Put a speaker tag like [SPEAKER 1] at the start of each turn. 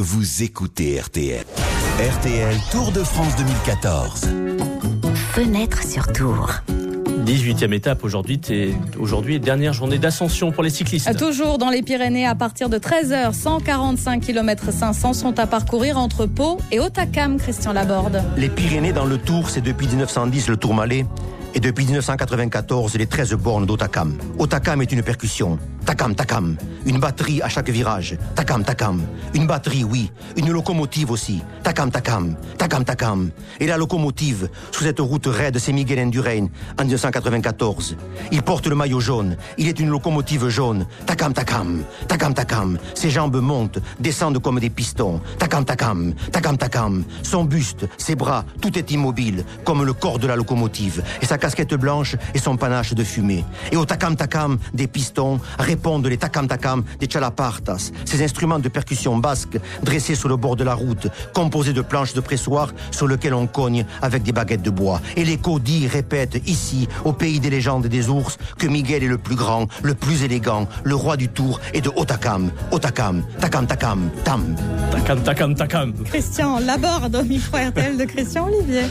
[SPEAKER 1] Vous écoutez RTL. RTL Tour de France 2014.
[SPEAKER 2] Fenêtre sur tour.
[SPEAKER 3] 18e étape aujourd'hui, aujourd'hui dernière journée d'ascension pour les cyclistes.
[SPEAKER 4] Toujours dans les Pyrénées, à partir de 13h, 145 km 500 sont à parcourir entre Pau et Otakam, Christian Laborde.
[SPEAKER 5] Les Pyrénées dans le Tour, c'est depuis 1910 le Tourmalet et depuis 1994 les 13 bornes d'Otakam. Otakam est une percussion. Takam, takam. Une batterie à chaque virage. Takam, takam. Une batterie, oui. Une locomotive aussi. Takam, takam. Takam, takam. Et la locomotive, sous cette route raide, c'est Miguel Indurain en 1994. Il porte le maillot jaune. Il est une locomotive jaune. Takam, takam. Takam, takam. Ses jambes montent, descendent comme des pistons. Takam, takam. Takam, takam. Son buste, ses bras, tout est immobile, comme le corps de la locomotive. Et sa casquette blanche et son panache de fumée. Et au takam, takam des pistons répondent les takam, takam des chalapartas. Ces instruments de percussion basque dressés sur le bord de la route, composés de planches de pressoir sur lesquelles on cogne avec des baguettes de bois. Et l'écho dit, répète, ici, au pays des légendes et des ours, que Miguel est le plus grand, le plus élégant, le roi du tour et de Otakam. Otakam, takam, takam, tam.
[SPEAKER 3] Takam, takam, takam.
[SPEAKER 4] Christian Laborde au micro RTL de Christian Olivier.